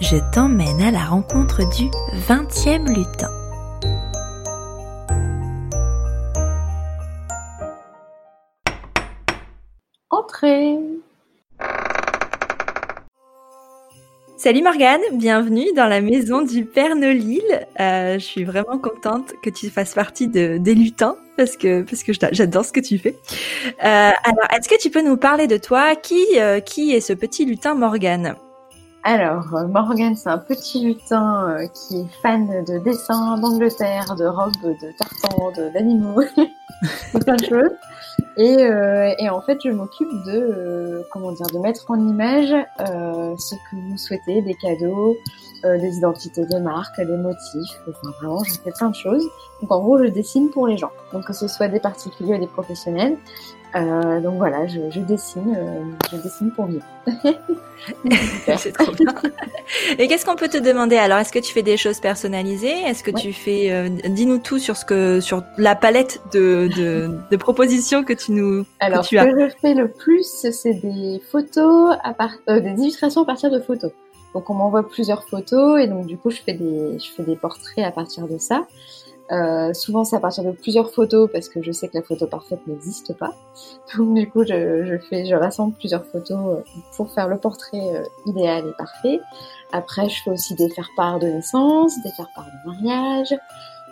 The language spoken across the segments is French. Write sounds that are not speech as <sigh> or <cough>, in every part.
je t'emmène à la rencontre du 20e lutin. Entrez Salut Morgane, bienvenue dans la maison du Père Nolil. Euh, je suis vraiment contente que tu fasses partie de, des lutins parce que parce que j'adore ce que tu fais. Euh, alors, est-ce que tu peux nous parler de toi? Qui euh, qui est ce petit lutin Morgane? Alors, euh, Morgane, c'est un petit lutin euh, qui est fan de dessins d'Angleterre, de robes, de tartans, d'animaux, <laughs> de plein de choses. Et, euh, et, en fait, je m'occupe de, euh, comment dire, de mettre en image euh, ce que vous souhaitez, des cadeaux, euh, des identités de marque, des motifs. Enfin, vraiment, je fais plein de choses. Donc, en gros, je dessine pour les gens. Donc, que ce soit des particuliers ou des professionnels. Euh, donc voilà, je, je dessine, euh, je dessine pour vivre. <laughs> C'est trop bien. Et qu'est-ce qu'on peut te demander alors? Est-ce que tu fais des choses personnalisées? Est-ce que Ouais. tu fais euh, Dis-nous tout sur ce que sur la palette de, de, de propositions que tu nous Alors, que tu ce as. que je fais le plus, c'est des photos, à part... euh, des illustrations à partir de photos. Donc, on m'envoie plusieurs photos et donc du coup, je fais des, je fais des portraits à partir de ça. Euh, souvent, c'est à partir de plusieurs photos parce que je sais que la photo parfaite n'existe pas. <laughs> Donc, du coup, je, je fais, je rassemble plusieurs photos euh, pour faire le portrait euh, idéal et parfait. Après, je fais aussi des faire-part de naissance, des faire-part de mariage.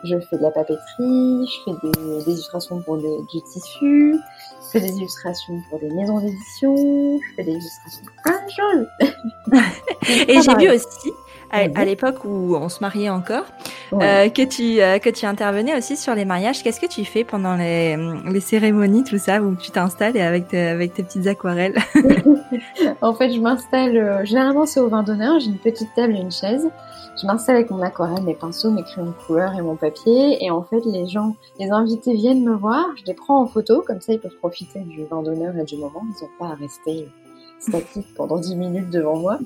Je fais de la papeterie, je fais des, des illustrations pour du tissu, je fais des illustrations pour des maisons d'édition, je fais des illustrations de choses. <laughs> Et j'ai vu aussi à, Mhm. à l'époque où on se mariait encore Ouais. euh, que tu euh, que tu intervenais aussi sur les mariages. Qu'est-ce que tu fais pendant les, les cérémonies, tout ça, où tu t'installes et avec tes, avec tes petites aquarelles <laughs> En fait, je m'installe, euh, généralement c'est au vin d'honneur, j'ai une petite table et une chaise. Je m'installe avec mon aquarelle, mes pinceaux, mes crayons de couleur et mon papier. Et en fait, les gens, les invités viennent me voir, je les prends en photo, comme ça ils peuvent profiter du vin d'honneur et du moment. Ils n'ont pas à rester statiques <laughs> pendant 10 minutes devant moi.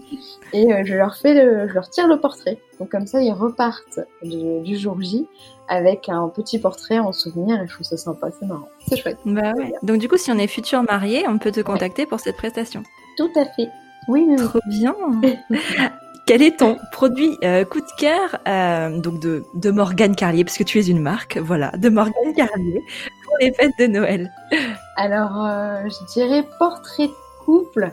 Et euh, je leur fais le, je leur tire le portrait. Donc comme ça, ils repartent de- du jour J avec un petit portrait en souvenir et je trouve ça sympa, c'est marrant. C'est chouette. Bah ouais. Donc du coup, si on est futur marié, on peut te contacter pour cette prestation. Tout à fait. Oui, oui. Trop bien. <laughs> Quel est ton produit euh, coup de cœur euh, donc de, de Morgane Carlier, parce que tu es une marque, voilà, de Morgane Carlier pour les fêtes de Noël? Alors, euh, je dirais portrait de couple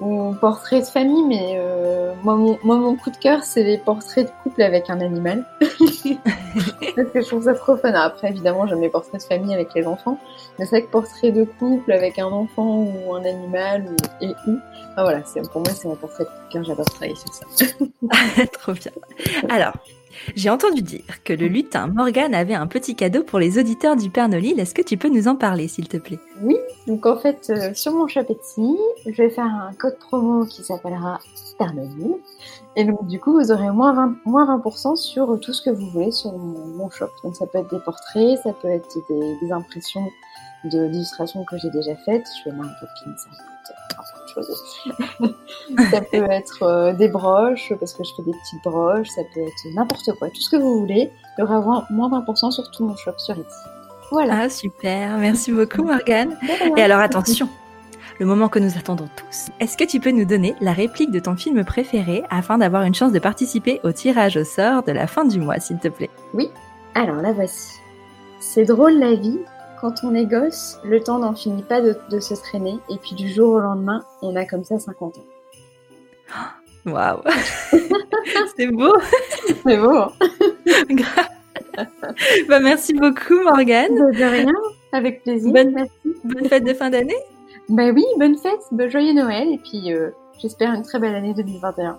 ou portrait de famille, mais euh, moi, mon, moi, mon coup de cœur, c'est les portraits de couple avec un animal. <laughs> Parce que je trouve ça trop fun. Après, évidemment, j'aime les portraits de famille avec les enfants, mais c'est vrai que portrait de couple avec un enfant ou un animal ou, et ou, enfin, voilà, c'est, pour moi, c'est mon portrait de coup de cœur, j'adore travailler sur ça. <laughs> Trop bien. Alors, j'ai entendu dire que le lutin Morgane avait un petit cadeau pour les auditeurs du Père Nolil. Est-ce que tu peux nous en parler, s'il te plaît? Oui, donc en fait, euh, sur mon shop Etsy, je vais faire un code promo qui s'appellera Pernodil. Et donc, du coup, vous aurez moins 20%, moins 20% sur tout ce que vous voulez sur mon, shop. Donc, ça peut être des portraits, ça peut être des, impressions de- que j'ai déjà faites. Je fais Mary Poppins, ça peut choses. <laughs> ça peut être euh, des broches, parce que je fais des petites broches. Ça peut être n'importe quoi. Tout ce que vous voulez. Il y aura moins moins 20% sur tout mon shop sur Etsy. Voilà. Ah, super. Merci beaucoup, Morgane. Et alors, attention, le moment que nous attendons tous. Est-ce que tu peux nous donner la réplique de ton film préféré afin d'avoir une chance de participer au tirage au sort de la fin du mois, s'il te plaît? Oui, alors la voici. C'est drôle la vie. Quand on est gosse, le temps n'en finit pas de, de se traîner. Et puis du jour au lendemain, on a comme ça 50 ans. <gasps> Waouh <laughs> C'est beau C'est beau, hein <laughs> bah, Merci beaucoup, Morgane. De rien. Avec plaisir. Bonne, bonne fête de fin d'année. Ben oui, bonne fête, bon joyeux Noël et puis euh, j'espère une très belle année 2021.